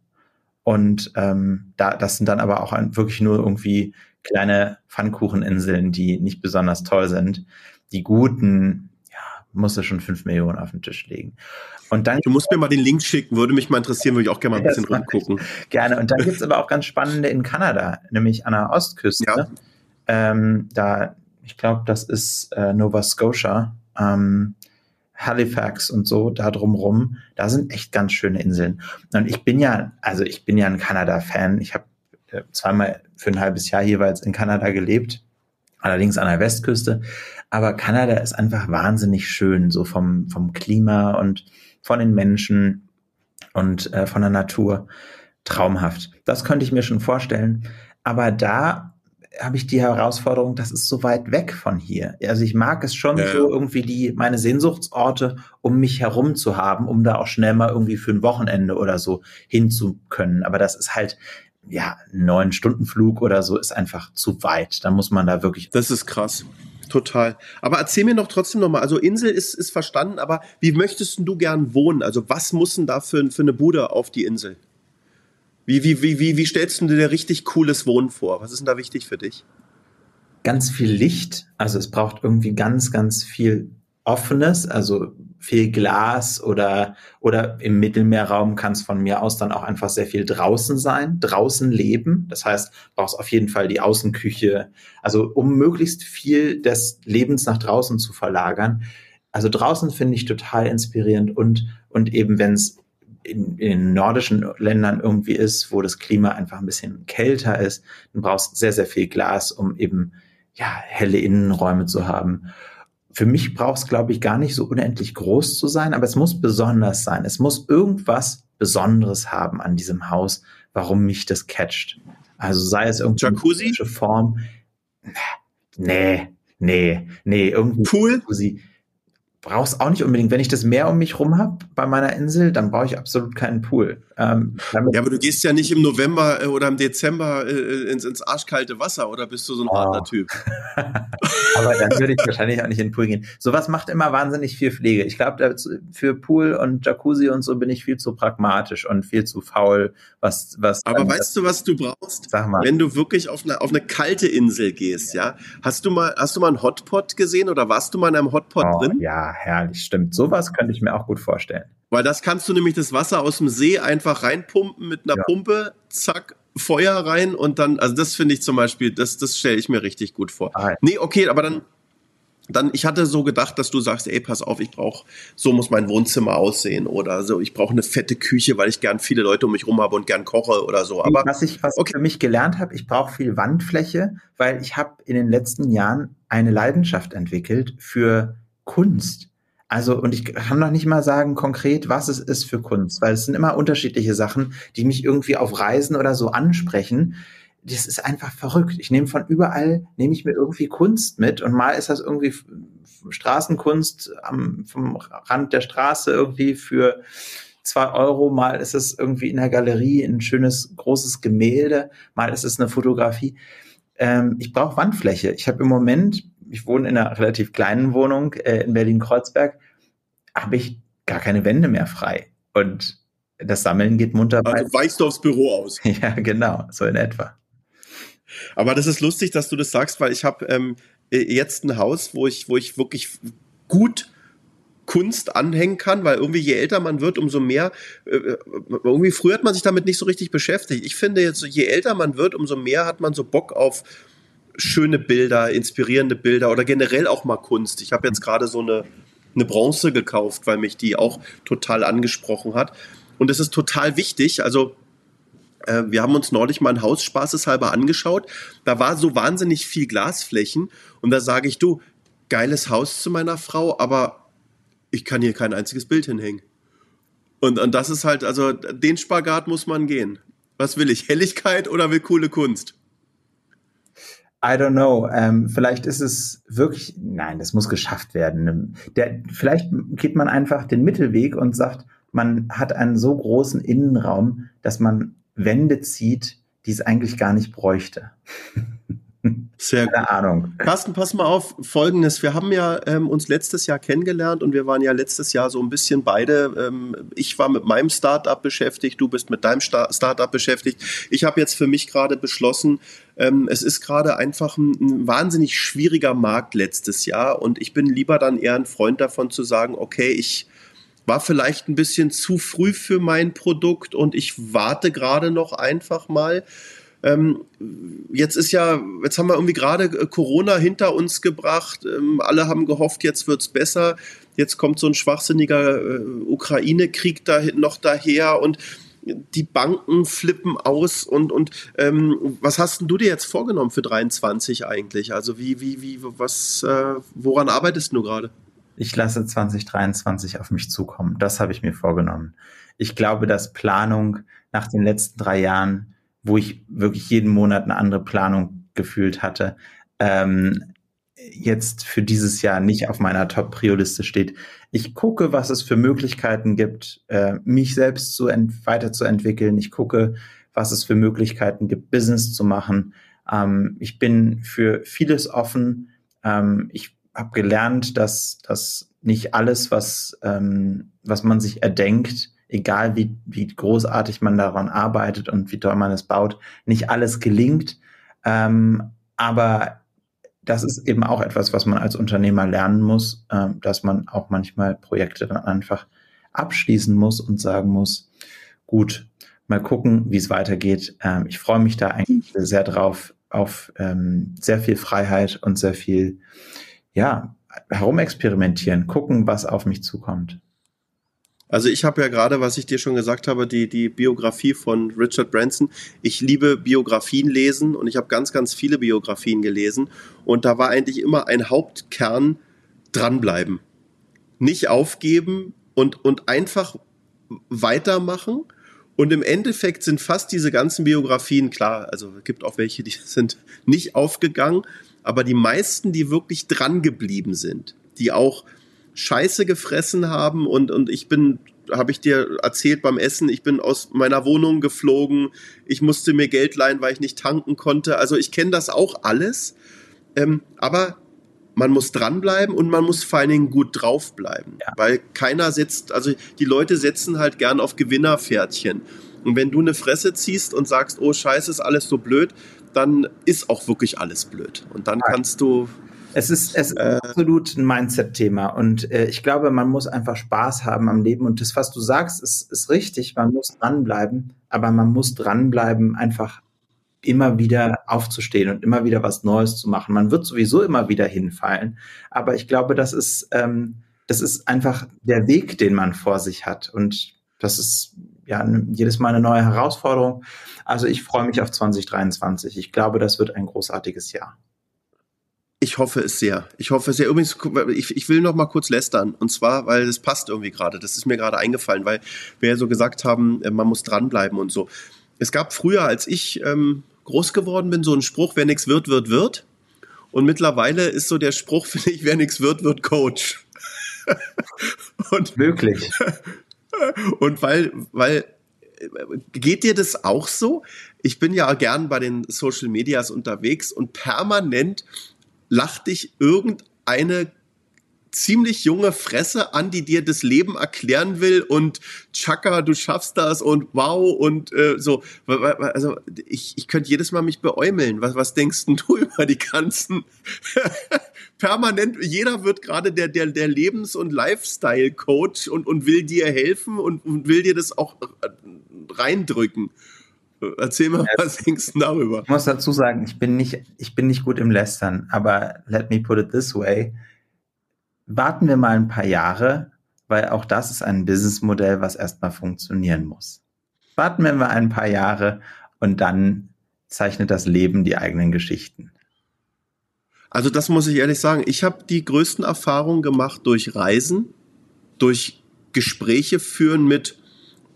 und ähm, da, das sind dann aber auch wirklich nur irgendwie kleine Pfannkucheninseln, die nicht besonders toll sind. Die guten, ja, musst du schon fünf Millionen auf den Tisch legen. Und dann du musst mir mal den Link schicken, würde mich mal interessieren, würde ich auch gerne mal ein bisschen rumgucken. Gerne. Und dann gibt's aber auch ganz spannende in Kanada, nämlich an der Ostküste. Ja. Ähm, da, ich glaube, das ist äh, Nova Scotia. Ähm, Halifax und so da drumrum, da sind echt ganz schöne Inseln. Und ich bin ja, also ich bin ja ein Kanada-Fan. Ich habe äh, zweimal für ein halbes Jahr jeweils in Kanada gelebt. allerdings an der Westküste. Aber Kanada ist einfach wahnsinnig schön, so vom, vom Klima und von den Menschen und äh, von der Natur. Traumhaft. Das könnte ich mir schon vorstellen. Aber da habe ich die Herausforderung, das ist so weit weg von hier. Also ich mag es schon ja. so irgendwie die, meine Sehnsuchtsorte um mich herum zu haben, um da auch schnell mal irgendwie für ein Wochenende oder so hinzu können. Aber das ist halt, ja, neun Stunden Flug oder so ist einfach zu weit. Da muss man da wirklich. Das ist krass. Total. Aber erzähl mir doch trotzdem nochmal, also Insel ist, ist verstanden, aber wie möchtest du gern wohnen? Also was muss denn da für, für eine Bude auf die Insel? Wie, wie, wie, wie, wie stellst du dir richtig cooles Wohnen vor? Was ist denn da wichtig für dich? Ganz viel Licht. Also es braucht irgendwie ganz, ganz viel Offenes, also viel Glas oder, oder im Mittelmeerraum kann es von mir aus dann auch einfach sehr viel draußen sein, draußen leben. Das heißt, brauchst auf jeden Fall die Außenküche, also um möglichst viel des Lebens nach draußen zu verlagern. Also draußen finde ich total inspirierend und, und eben wenn es in, in nordischen Ländern irgendwie ist, wo das Klima einfach ein bisschen kälter ist, dann brauchst sehr, sehr viel Glas, um eben ja, helle Innenräume zu haben. Für mich braucht es, glaube ich, gar nicht so unendlich groß zu sein, aber es muss besonders sein. Es muss irgendwas Besonderes haben an diesem Haus, warum mich das catcht. Also sei es irgendeine Jacuzzi? Form. Nee, nee, nee, irgendwie Pool? Jacuzzi brauch's auch nicht unbedingt. Wenn ich das Meer um mich rum habe bei meiner Insel, dann brauche ich absolut keinen Pool. Ähm, ja, aber du gehst ja nicht im November äh, oder im Dezember äh, ins, ins arschkalte Wasser oder bist du so ein oh. harter Typ? *laughs* aber dann würde ich wahrscheinlich auch nicht in den Pool gehen. Sowas macht immer wahnsinnig viel Pflege. Ich glaube, für Pool und Jacuzzi und so bin ich viel zu pragmatisch und viel zu faul. Was, was aber weißt du, was du brauchst? Sag mal. Wenn du wirklich auf eine, auf eine kalte Insel gehst, ja? Hast du mal, hast du mal einen Hotpot gesehen oder warst du mal in einem Hotpot oh, drin? Ja, herrlich, stimmt. Sowas könnte ich mir auch gut vorstellen. Weil das kannst du nämlich das Wasser aus dem See einfach reinpumpen mit einer ja. Pumpe, zack, Feuer rein und dann, also das finde ich zum Beispiel, das, das stelle ich mir richtig gut vor. Ah, Nee, okay, aber dann, dann, ich hatte so gedacht, dass du sagst, ey, pass auf, ich brauche, so muss mein Wohnzimmer aussehen oder so, ich brauche eine fette Küche, weil ich gern viele Leute um mich rum habe und gern koche oder so. Aber was ich, was okay. für mich gelernt habe, ich brauche viel Wandfläche, weil ich habe in den letzten Jahren eine Leidenschaft entwickelt für Kunst. Also, und ich kann noch nicht mal sagen konkret, was es ist für Kunst, weil es sind immer unterschiedliche Sachen, die mich irgendwie auf Reisen oder so ansprechen. Das ist einfach verrückt. Ich nehme von überall, nehme ich mir irgendwie Kunst mit und mal ist das irgendwie Straßenkunst am, vom Rand der Straße irgendwie für zwei Euro, mal ist es irgendwie in der Galerie ein schönes großes Gemälde, mal ist es eine Fotografie. Ähm, ich brauche Wandfläche. Ich habe im Moment ich wohne in einer relativ kleinen Wohnung äh, in Berlin-Kreuzberg, habe ich gar keine Wände mehr frei. Und das Sammeln geht munter weiter. Also weichst du aufs Büro aus. *laughs* Ja, genau, so in etwa. Aber das ist lustig, dass du das sagst, weil ich habe ähm, jetzt ein Haus, wo ich, wo ich wirklich gut Kunst anhängen kann, weil irgendwie je älter man wird, umso mehr, äh, irgendwie früher hat man sich damit nicht so richtig beschäftigt. Ich finde jetzt, je älter man wird, umso mehr hat man so Bock auf schöne Bilder, inspirierende Bilder oder generell auch mal Kunst. Ich habe jetzt gerade so eine, eine Bronze gekauft, weil mich die auch total angesprochen hat. Und es ist total wichtig. Also, äh, wir haben uns neulich mal ein Haus spaßeshalber angeschaut. Da war so wahnsinnig viel Glasflächen. Und da sage ich, du, geiles Haus zu meiner Frau, aber ich kann hier kein einziges Bild hinhängen. Und, und das ist halt, also den Spagat muss man gehen. Was will ich? Helligkeit oder will coole Kunst? I don't know. Ähm, vielleicht ist es wirklich, nein, das muss geschafft werden. Der, vielleicht geht man einfach den Mittelweg und sagt, man hat einen so großen Innenraum, dass man Wände zieht, die es eigentlich gar nicht bräuchte. *laughs* Sehr Keine gut. Ahnung. Carsten, pass mal auf, folgendes. Wir haben ja ähm, uns letztes Jahr kennengelernt und wir waren ja letztes Jahr so ein bisschen beide. Ähm, ich war mit meinem Startup beschäftigt, du bist mit deinem Star Startup beschäftigt. Ich habe jetzt für mich gerade beschlossen, ähm, es ist gerade einfach ein, ein wahnsinnig schwieriger Markt letztes Jahr und ich bin lieber dann eher ein Freund davon zu sagen, okay, ich war vielleicht ein bisschen zu früh für mein Produkt und ich warte gerade noch einfach mal ähm, jetzt ist ja, jetzt haben wir irgendwie gerade äh, Corona hinter uns gebracht. Ähm, alle haben gehofft, jetzt wird's besser. Jetzt kommt so ein schwachsinniger äh, Ukraine-Krieg da noch daher und die Banken flippen aus und, und ähm, was hast denn du dir jetzt vorgenommen für 23 eigentlich? Also wie, wie, wie, was, äh, woran arbeitest du gerade? Ich lasse 2023 auf mich zukommen. Das habe ich mir vorgenommen. Ich glaube, dass Planung nach den letzten drei Jahren, wo ich wirklich jeden Monat eine andere Planung gefühlt hatte, ähm, jetzt für dieses Jahr nicht auf meiner Top-Prio-Liste steht. Ich gucke, was es für Möglichkeiten gibt, äh, mich selbst zu weiterzuentwickeln. Ich gucke, was es für Möglichkeiten gibt, Business zu machen. Ähm, ich bin für vieles offen. Ähm, ich habe gelernt, dass, dass nicht alles, was, ähm, was man sich erdenkt, egal wie, wie großartig man daran arbeitet und wie toll man es baut, nicht alles gelingt. Ähm, aber das ist eben auch etwas, was man als Unternehmer lernen muss, äh, dass man auch manchmal Projekte dann einfach abschließen muss und sagen muss, gut, mal gucken, wie es weitergeht. Ähm, ich freue mich da eigentlich sehr drauf, auf ähm, sehr viel Freiheit und sehr viel, ja, herumexperimentieren, gucken, was auf mich zukommt. Also ich habe ja gerade, was ich dir schon gesagt habe, die, die Biografie von Richard Branson. Ich liebe Biografien lesen und ich habe ganz, ganz viele Biografien gelesen. Und da war eigentlich immer ein Hauptkern dranbleiben. Nicht aufgeben und, und einfach weitermachen. Und im Endeffekt sind fast diese ganzen Biografien klar. Also es gibt auch welche, die *laughs* sind nicht aufgegangen. Aber die meisten, die wirklich dran geblieben sind, die auch Scheiße gefressen haben und, und ich bin, habe ich dir erzählt beim Essen, ich bin aus meiner Wohnung geflogen, ich musste mir Geld leihen, weil ich nicht tanken konnte. Also ich kenne das auch alles, ähm, aber man muss dranbleiben und man muss vor allen Dingen gut draufbleiben, ja. weil keiner setzt, also die Leute setzen halt gern auf Gewinnerpferdchen. Und wenn du eine Fresse ziehst und sagst, oh Scheiße, ist alles so blöd, dann ist auch wirklich alles blöd. Und dann kannst du es ist, es ist äh, absolut ein Mindset-Thema und äh, ich glaube, man muss einfach Spaß haben am Leben und das, was du sagst, ist, ist richtig. Man muss dranbleiben, aber man muss dranbleiben, einfach immer wieder aufzustehen und immer wieder was Neues zu machen. Man wird sowieso immer wieder hinfallen, aber ich glaube, das ist, ähm, das ist einfach der Weg, den man vor sich hat und das ist ja jedes Mal eine neue Herausforderung. Also ich freue mich auf 2023. Ich glaube, das wird ein großartiges Jahr. Ich hoffe es sehr. Ich hoffe es sehr. Übrigens, ich, ich will noch mal kurz lästern. Und zwar, weil das passt irgendwie gerade. Das ist mir gerade eingefallen, weil wir ja so gesagt haben, äh, man muss dranbleiben und so. Es gab früher, als ich ähm, groß geworden bin, so einen Spruch, wer nichts wird, wird, wird. Und mittlerweile ist so der Spruch, *laughs* finde ich, wer nichts wird, wird Coach. *laughs* und möglich. *laughs* Und weil, weil geht dir das auch so? Ich bin ja gern bei den Social Medias unterwegs und permanent lacht dich irgendeine ziemlich junge Fresse an, die dir das Leben erklären will und Chaka, du schaffst das und wow und äh, so. Also ich, ich könnte jedes Mal mich beäumeln. Was, was denkst denn du *laughs* über die ganzen *laughs* permanent, jeder wird gerade der, der, der Lebens- und Lifestyle-Coach und, und will dir helfen und, und will dir das auch reindrücken. Erzähl mal, was denkst du darüber? Ich muss dazu sagen, ich bin nicht, ich bin nicht gut im Lästern, aber let me put it this way. Warten wir mal ein paar Jahre, weil auch das ist ein Businessmodell, was erstmal funktionieren muss. Warten wir mal ein paar Jahre und dann zeichnet das Leben die eigenen Geschichten. Also das muss ich ehrlich sagen. Ich habe die größten Erfahrungen gemacht durch Reisen, durch Gespräche führen mit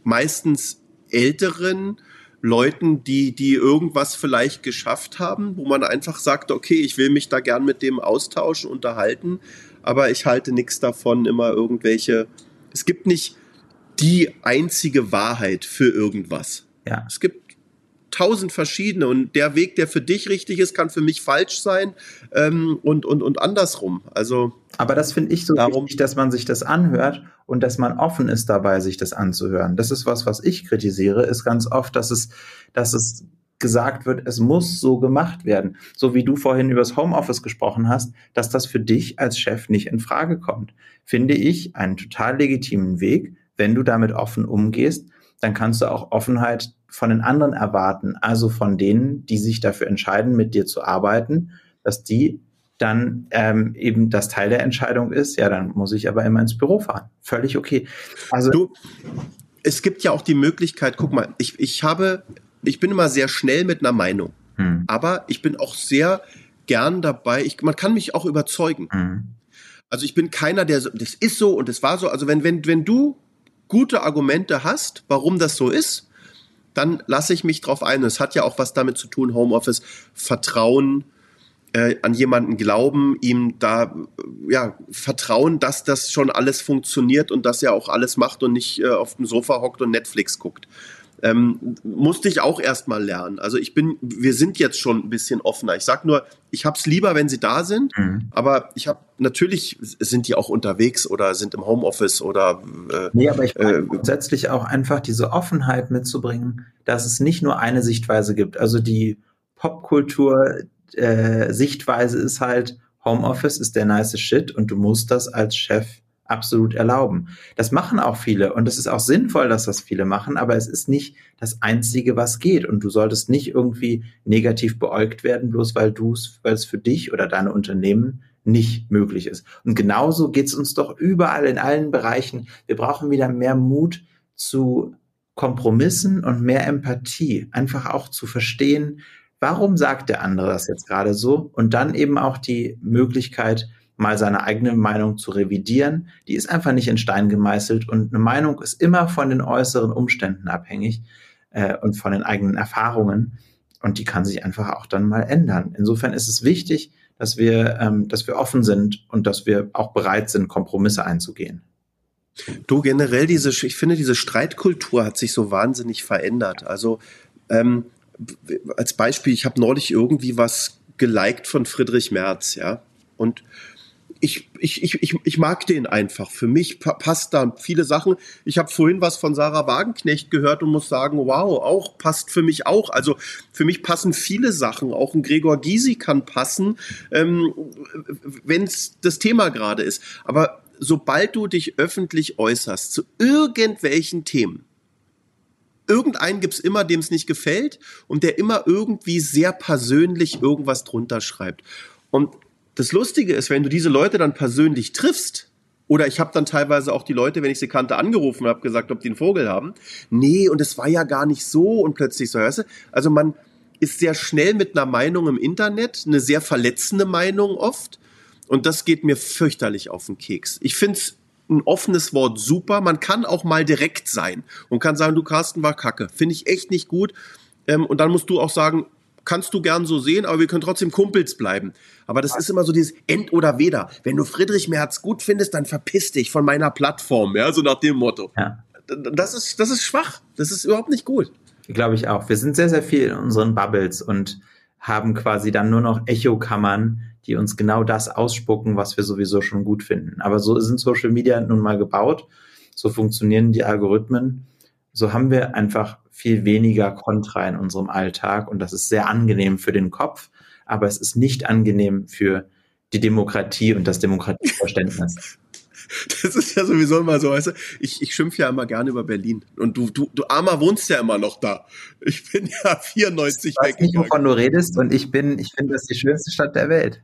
meistens älteren, Leuten, die, die irgendwas vielleicht geschafft haben, wo man einfach sagt, okay, ich will mich da gern mit dem austauschen, unterhalten, aber ich halte nichts davon, immer irgendwelche. Es gibt nicht die einzige Wahrheit für irgendwas. Ja. Es gibt tausend verschiedene und der Weg, der für dich richtig ist, kann für mich falsch sein ähm, und, und, und andersrum. Also. Aber das finde ich so darum, wichtig, dass man sich das anhört und dass man offen ist dabei, sich das anzuhören. Das ist was, was ich kritisiere, ist ganz oft, dass es, dass es gesagt wird, es muss so gemacht werden. So wie du vorhin über das Homeoffice gesprochen hast, dass das für dich als Chef nicht in Frage kommt. Finde ich einen total legitimen Weg, wenn du damit offen umgehst, dann kannst du auch Offenheit von den anderen erwarten, also von denen, die sich dafür entscheiden, mit dir zu arbeiten, dass die dann ähm, eben das Teil der Entscheidung ist, ja, dann muss ich aber immer ins Büro fahren. Völlig okay. Also du, es gibt ja auch die Möglichkeit, guck mal, ich, ich habe, ich bin immer sehr schnell mit einer Meinung, hm. aber ich bin auch sehr gern dabei. Ich, man kann mich auch überzeugen. Hm. Also ich bin keiner, der so, das ist so und das war so. Also wenn, wenn, wenn du gute Argumente hast, warum das so ist, dann lasse ich mich drauf ein. Es hat ja auch was damit zu tun, Homeoffice, Vertrauen, äh, an jemanden glauben, ihm da ja vertrauen, dass das schon alles funktioniert und dass er auch alles macht und nicht äh, auf dem Sofa hockt und Netflix guckt. Ähm, musste ich auch erstmal lernen. Also ich bin, wir sind jetzt schon ein bisschen offener. Ich sag nur, ich hab's lieber, wenn sie da sind, mhm. aber ich habe natürlich sind die auch unterwegs oder sind im Homeoffice oder äh, Nee, aber ich äh, grundsätzlich auch einfach diese Offenheit mitzubringen, dass es nicht nur eine Sichtweise gibt. Also die Popkultur, äh, Sichtweise ist halt, Homeoffice ist der nice Shit und du musst das als Chef absolut erlauben. Das machen auch viele und es ist auch sinnvoll, dass das viele machen, aber es ist nicht das Einzige, was geht und du solltest nicht irgendwie negativ beäugt werden, bloß weil du es, weil es für dich oder deine Unternehmen nicht möglich ist. Und genauso geht es uns doch überall in allen Bereichen. Wir brauchen wieder mehr Mut zu Kompromissen und mehr Empathie, einfach auch zu verstehen, warum sagt der andere das jetzt gerade so? Und dann eben auch die Möglichkeit, mal seine eigene Meinung zu revidieren. Die ist einfach nicht in Stein gemeißelt und eine Meinung ist immer von den äußeren Umständen abhängig äh, und von den eigenen Erfahrungen und die kann sich einfach auch dann mal ändern. Insofern ist es wichtig, dass wir, ähm, dass wir offen sind und dass wir auch bereit sind, Kompromisse einzugehen. Du generell diese, ich finde, diese Streitkultur hat sich so wahnsinnig verändert. Also ähm, als Beispiel, ich habe neulich irgendwie was geliked von Friedrich Merz, ja. Und ich, ich, ich, ich, ich mag den einfach. Für mich passt da viele Sachen. Ich habe vorhin was von Sarah Wagenknecht gehört und muss sagen, wow, auch passt für mich auch. Also für mich passen viele Sachen. Auch ein Gregor Gysi kann passen, ähm, wenn es das Thema gerade ist. Aber sobald du dich öffentlich äußerst zu irgendwelchen Themen, irgendeinen gibt's immer, dem es nicht gefällt und der immer irgendwie sehr persönlich irgendwas drunter schreibt. Und das Lustige ist, wenn du diese Leute dann persönlich triffst, oder ich habe dann teilweise auch die Leute, wenn ich sie kannte, angerufen und habe gesagt, ob die einen Vogel haben. Nee, und es war ja gar nicht so und plötzlich so, hörst du? Also man ist sehr schnell mit einer Meinung im Internet, eine sehr verletzende Meinung oft. Und das geht mir fürchterlich auf den Keks. Ich find's ein offenes Wort super. Man kann auch mal direkt sein und kann sagen, du Carsten war kacke. Finde ich echt nicht gut. Ähm, und dann musst du auch sagen, kannst du gern so sehen, aber wir können trotzdem Kumpels bleiben. Aber das ist immer so dieses End oder Weder. Wenn du Friedrich Merz gut findest, dann verpiss dich von meiner Plattform, ja, so nach dem Motto. Ja. Das ist, das ist schwach. Das ist überhaupt nicht gut. Glaube ich auch. Wir sind sehr, sehr viel in unseren Bubbles und haben quasi dann nur noch Echokammern, die uns genau das ausspucken, was wir sowieso schon gut finden. Aber so sind Social Media nun mal gebaut. So funktionieren die Algorithmen. So haben wir einfach viel weniger Kontra in unserem Alltag und das ist sehr angenehm für den Kopf, aber es ist nicht angenehm für die Demokratie und das Demokratieverständnis. *laughs* Das ist ja sowieso immer so, weißt du, ich, ich schimpfe ja immer gerne über Berlin. Und du, du, du Armer wohnst ja immer noch da. Ich bin ja 94 ich weiß nicht, wovon du redest und ich bin, ich finde das die schönste Stadt der Welt.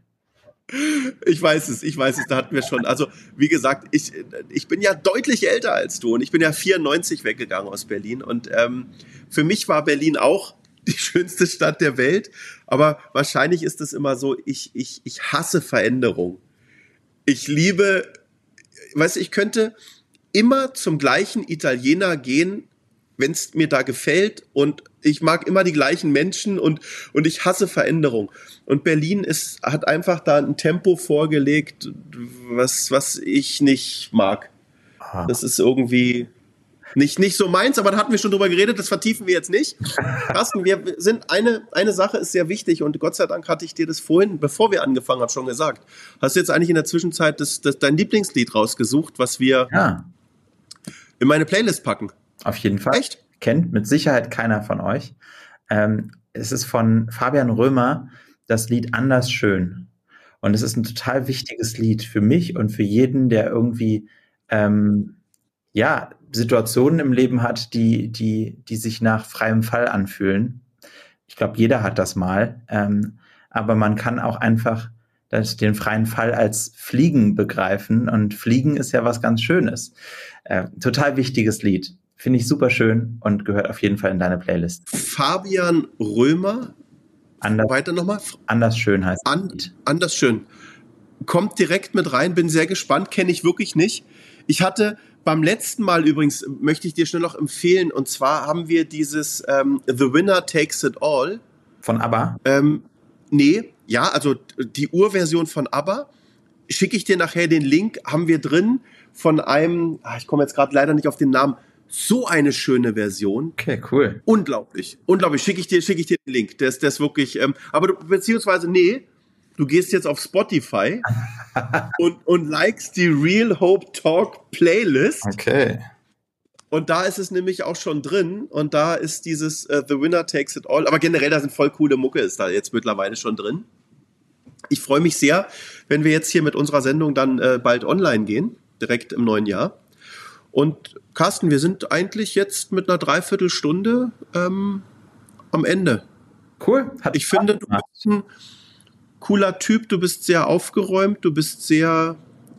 Ich weiß es, ich weiß es, da hatten wir schon. Also, wie gesagt, ich, ich bin ja deutlich älter als du und ich bin ja 94 weggegangen aus Berlin. Und ähm, für mich war Berlin auch *laughs* die schönste Stadt der Welt. Aber wahrscheinlich ist es immer so, ich, ich, ich hasse Veränderung. Ich liebe, weißt du, ich könnte immer zum gleichen Italiener gehen, wenn es mir da gefällt und ich mag immer die gleichen Menschen und, und ich hasse Veränderung. Und Berlin ist, hat einfach da ein Tempo vorgelegt, was, was ich nicht mag. Aha. Das ist irgendwie nicht, nicht so meins, aber da hatten wir schon drüber geredet, das vertiefen wir jetzt nicht. *laughs* Carsten, wir sind, eine, eine Sache ist sehr wichtig und Gott sei Dank hatte ich dir das vorhin, bevor wir angefangen haben, schon gesagt. Hast du jetzt eigentlich in der Zwischenzeit das, das, dein Lieblingslied rausgesucht, was wir ja. in meine Playlist packen? Auf jeden Fall. Echt? Kennt mit Sicherheit keiner von euch. Ähm, es ist von Fabian Römer das Lied Anders schön. Und es ist ein total wichtiges Lied für mich und für jeden, der irgendwie ähm, ja Situationen im Leben hat, die die die sich nach freiem Fall anfühlen. Ich glaube, jeder hat das mal. Ähm, aber man kann auch einfach das, den freien Fall als Fliegen begreifen. Und Fliegen ist ja was ganz Schönes. Äh, total wichtiges Lied Finde ich super schön und gehört auf jeden Fall in deine Playlist. Fabian Römer. Anders, Weiter nochmal. anders schön heißt An, anders schön. Kommt direkt mit rein, bin sehr gespannt, kenne ich wirklich nicht. Ich hatte beim letzten Mal übrigens, möchte ich dir schnell noch empfehlen, und zwar haben wir dieses ähm, The Winner Takes It All. von ABBA. Ähm, nee, ja, also die Urversion von ABBA. Schicke ich dir nachher den Link, haben wir drin von einem, ah, ich komme jetzt gerade leider nicht auf den Namen, so eine schöne Version. Okay, cool. Unglaublich. Unglaublich. Schicke ich dir, schicke ich dir den Link. Der ist, der ist wirklich, ähm, aber du, beziehungsweise, nee, du gehst jetzt auf Spotify *laughs* und, und likest die Real Hope Talk Playlist. Okay. Und da ist es nämlich auch schon drin. Und da ist dieses äh, The Winner Takes It All. Aber generell, da sind voll coole Mucke, ist da jetzt mittlerweile schon drin. Ich freue mich sehr, wenn wir jetzt hier mit unserer Sendung dann äh, bald online gehen, direkt im neuen Jahr. Und Carsten, wir sind eigentlich jetzt mit einer Dreiviertelstunde ähm, am Ende. Cool. Hat Ich finde, du bist ein cooler Typ, du bist sehr aufgeräumt, du bist sehr,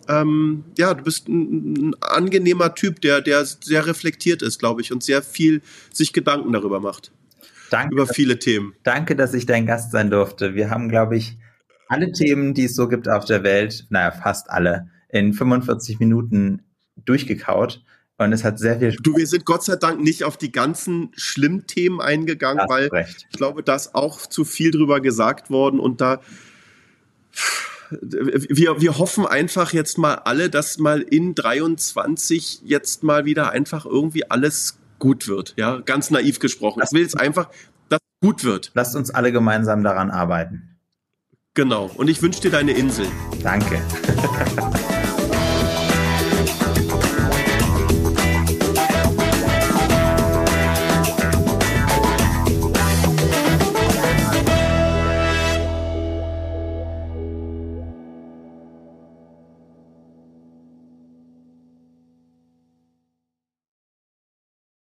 ähm, ja, du bist ein, ein angenehmer Typ, der, der sehr reflektiert ist, glaube ich, und sehr viel sich Gedanken darüber macht, Danke, über viele Themen. danke, dass ich dein Gast sein durfte. Wir haben, glaube ich, alle Themen, die es so gibt auf der Welt, naja, fast alle, in 45 Minuten durchgekaut. Und es hat sehr viel Spaß Du, wir sind Gott sei Dank nicht auf die ganzen schlimmen Themen eingegangen, gemacht. weil Recht. ich glaube, da ist auch zu viel drüber gesagt worden und da wir, wir hoffen einfach jetzt mal alle, dass mal in 23 jetzt mal wieder einfach irgendwie alles gut wird. Ja, ganz naiv gesprochen. Ich will jetzt einfach, dass es gut wird. Lasst uns alle gemeinsam daran arbeiten. Genau. Und ich wünsche dir deine Insel. Danke. *laughs*